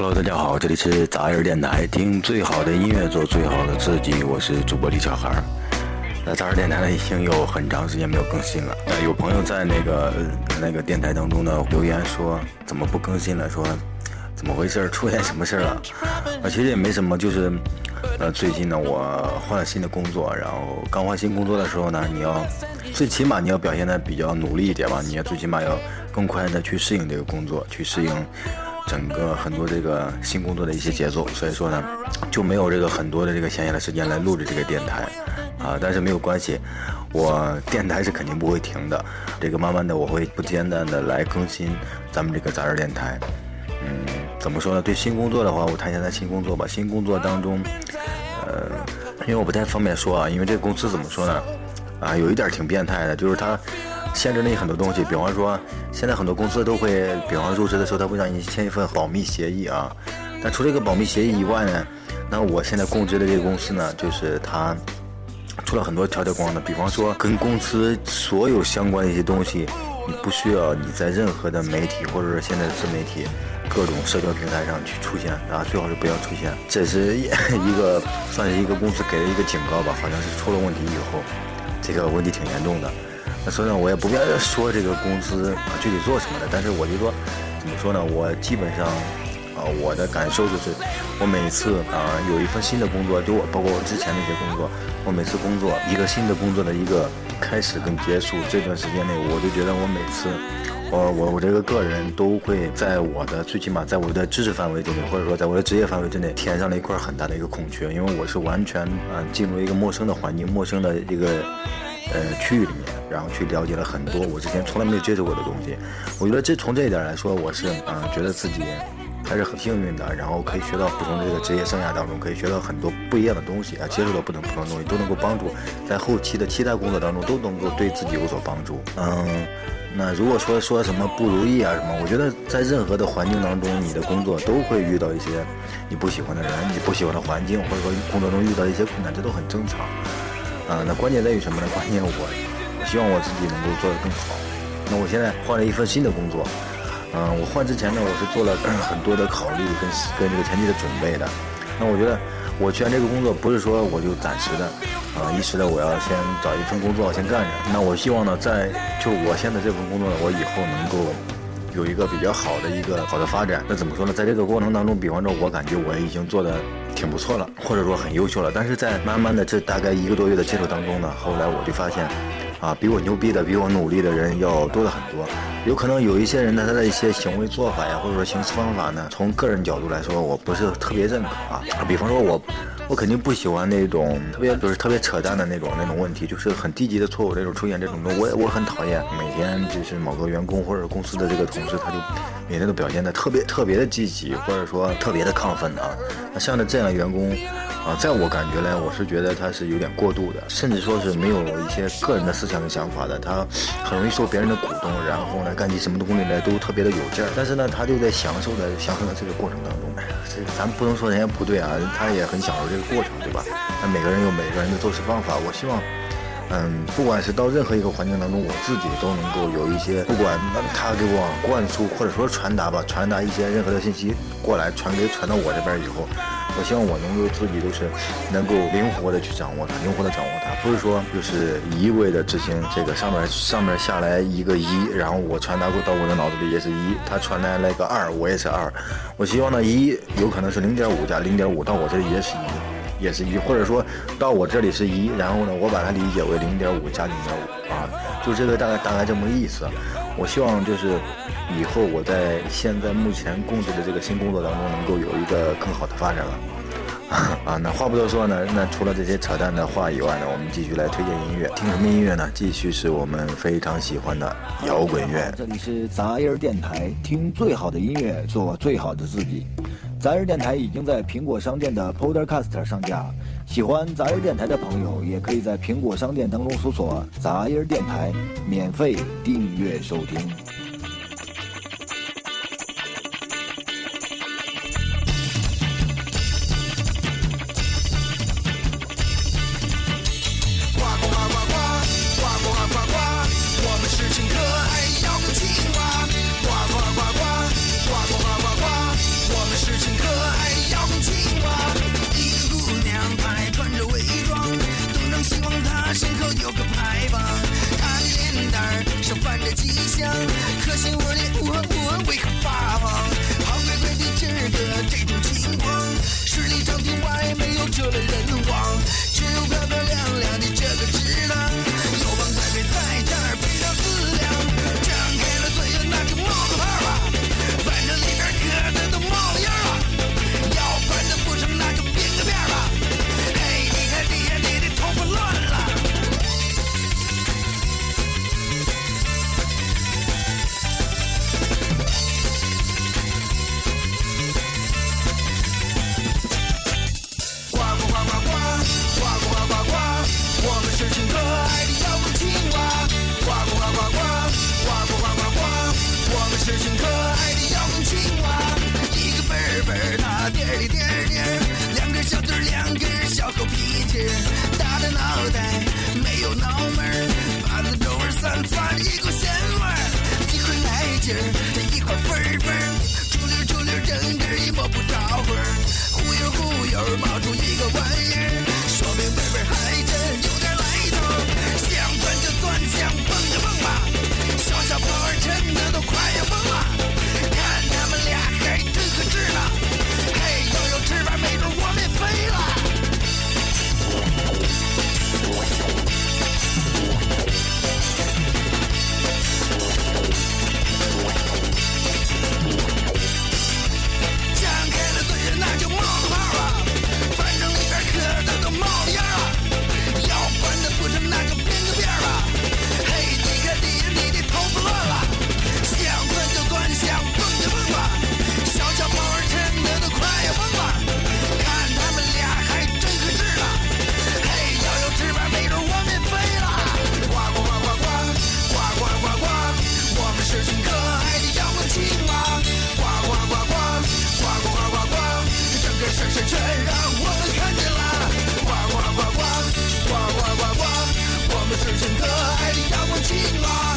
Hello，大家好，这里是杂音电台，听最好的音乐，做最好的自己。我是主播李小孩儿。那杂音电台呢，已经有很长时间没有更新了。那，有朋友在那个那个电台当中呢留言说，怎么不更新了？说怎么回事？出现什么事了？啊，其实也没什么，就是呃，最近呢，我换了新的工作，然后刚换新工作的时候呢，你要最起码你要表现的比较努力一点吧，你要最起码要更快的去适应这个工作，去适应。整个很多这个新工作的一些节奏，所以说呢，就没有这个很多的这个闲暇的时间来录制这个电台，啊，但是没有关系，我电台是肯定不会停的，这个慢慢的我会不间断的来更新咱们这个杂志电台，嗯，怎么说呢？对新工作的话，我谈一下咱新工作吧。新工作当中，呃，因为我不太方便说啊，因为这个公司怎么说呢？啊，有一点挺变态的，就是他。限制你很多东西，比方说，现在很多公司都会，比方入职的时候，他会让你签一份保密协议啊。但除了这个保密协议以外呢，那我现在供职的这个公司呢，就是它出了很多条条框的，比方说跟公司所有相关的一些东西，你不需要你在任何的媒体或者是现在自媒体各种社交平台上去出现啊，最好是不要出现。这是一个算是一个公司给的一个警告吧，好像是出了问题以后，这个问题挺严重的。那所以呢，我也不便说这个公司具体做什么的，但是我就说，怎么说呢？我基本上，啊，我的感受就是，我每次啊有一份新的工作，就我包括我之前那些工作，我每次工作一个新的工作的一个开始跟结束这段时间内，我就觉得我每次，我我我这个个人都会在我的最起码在我的知识范围之内，或者说在我的职业范围之内，填上了一块很大的一个空缺，因为我是完全啊进入一个陌生的环境，陌生的一个。呃，区域里面，然后去了解了很多我之前从来没有接触过的东西。我觉得这从这一点来说，我是嗯，觉得自己还是很幸运的。然后可以学到不同的这个职业生涯当中，可以学到很多不一样的东西啊，接触到不同不同的东西，都能够帮助在后期的其他工作当中都能够对自己有所帮助。嗯，那如果说说什么不如意啊什么，我觉得在任何的环境当中，你的工作都会遇到一些你不喜欢的人，你不喜欢的环境，或者说工作中遇到一些困难，这都很正常。啊，那关键在于什么呢？关键我，我希望我自己能够做得更好。那我现在换了一份新的工作，嗯，我换之前呢，我是做了 很多的考虑跟跟这个前期的准备的。那我觉得我选这个工作不是说我就暂时的，啊，一时的我要先找一份工作先干着。那我希望呢，在就我现在这份工作，我以后能够有一个比较好的一个好的发展。那怎么说呢？在这个过程当中，比方说，我感觉我已经做的。挺不错了，或者说很优秀了，但是在慢慢的这大概一个多月的接触当中呢，后来我就发现，啊，比我牛逼的、比我努力的人要多了很多。有可能有一些人呢，他的一些行为做法呀，或者说行事方法呢，从个人角度来说，我不是特别认可啊。比方说我。我肯定不喜欢那种特别就是特别扯淡的那种那种问题，就是很低级的错误这种出现这种我也我很讨厌。每天就是某个员工或者公司的这个同事，他就每天都表现的特别特别的积极，或者说特别的亢奋啊。那像这样的员工。啊，在我感觉来，我是觉得他是有点过度的，甚至说是没有一些个人的思想跟想法的。他很容易受别人的鼓动，然后呢，干起什么东西来都特别的有劲儿。但是呢，他就在享受的享受的这个过程当中。哎呀，这咱不能说人家不对啊，他也很享受这个过程，对吧？那每个人有每个人的做事方法。我希望，嗯，不管是到任何一个环境当中，我自己都能够有一些，不管他给我灌输或者说传达吧，传达一些任何的信息过来，传给传到我这边以后。我希望我能够自己都是能够灵活的去掌握它，灵活的掌握它，不是说就是一味的执行这个上面上面下来一个一，然后我传达过到我的脑子里也是一，他传来了个二，我也是二。我希望呢一有可能是零点五加零点五到我这里也是一，也是一，或者说到我这里是一，然后呢我把它理解为零点五加零点五啊，就这个大概大概这么个意思。我希望就是以后我在现在目前供职的这个新工作当中能够有一个更好的发展了 啊！那话不多说呢，那除了这些扯淡的话以外呢，我们继续来推荐音乐。听什么音乐呢？继续是我们非常喜欢的摇滚乐。这里是杂音电台，听最好的音乐，做最好的自己。杂音电台已经在苹果商店的 Podcast 上架。喜欢杂音电台的朋友，也可以在苹果商店当中搜索“杂音电台”，免费订阅收听。continuar.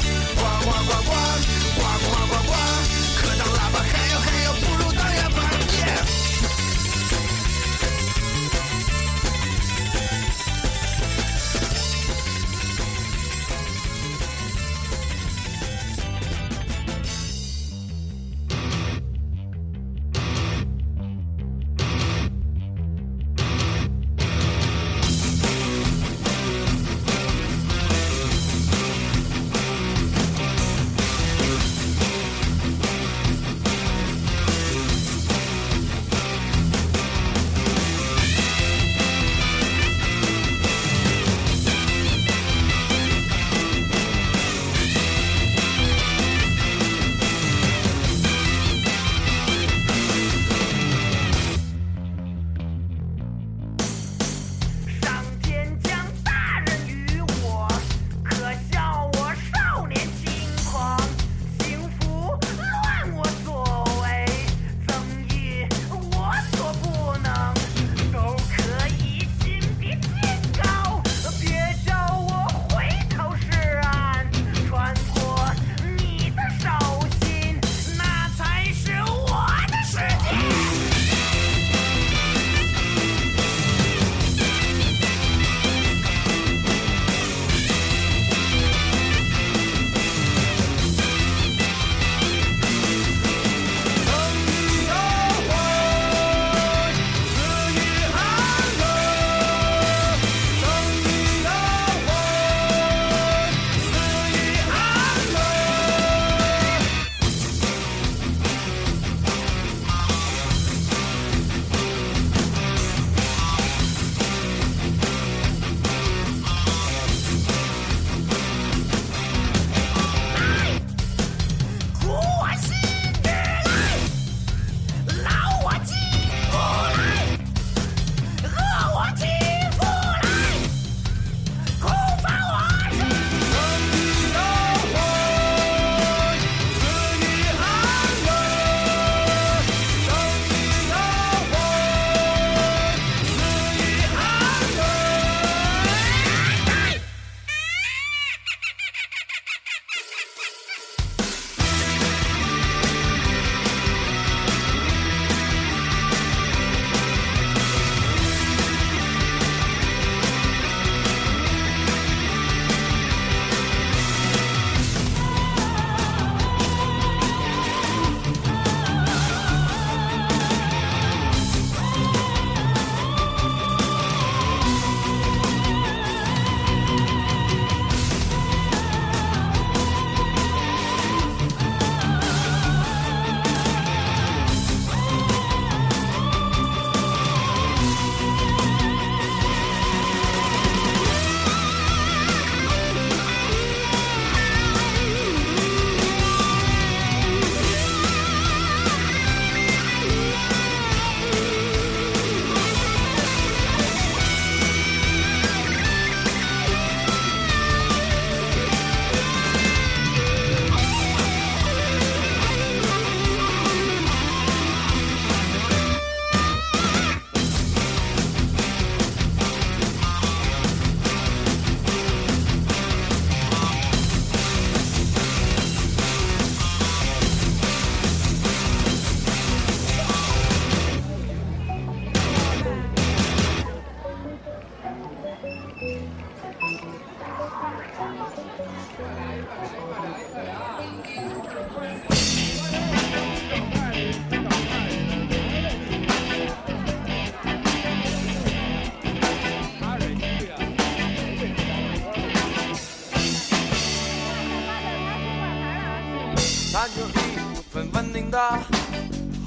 他就一份稳定的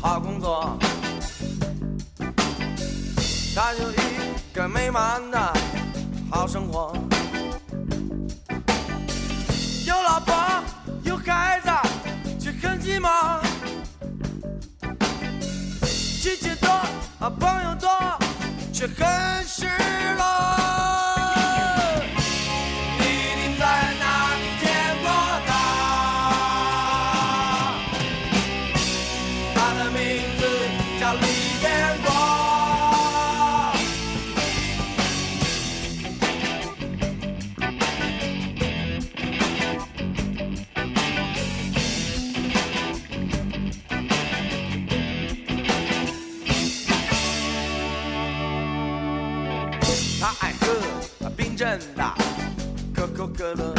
好工作，他就一个美满的。生活，有老婆有孩子，却很寂寞。亲戚多啊，朋友多，却很失落。可口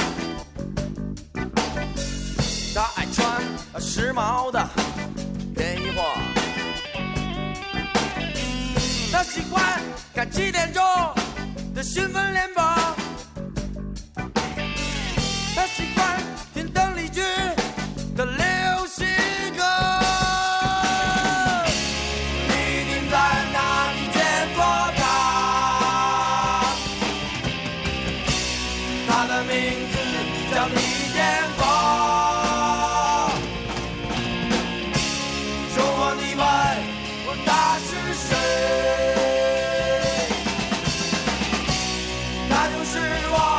他就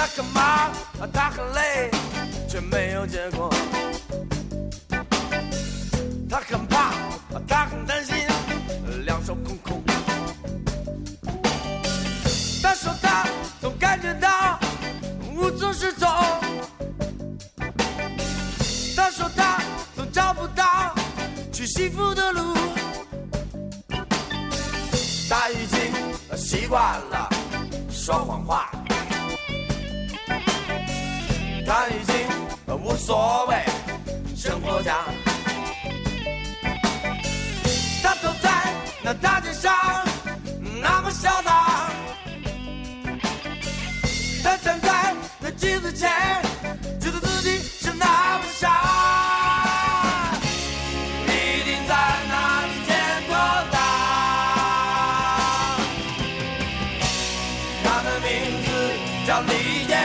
他很忙，他很累，却没有结果。他很怕，他很担心，两手空空。他说他总感觉到无所适从。他说他总找不到去幸福的路。他已经习惯了说谎话。所谓生活家。他走在那大街上那么潇洒他站在那镜子前觉得自己是那么傻。一定在那里见过他。他的名字叫李艳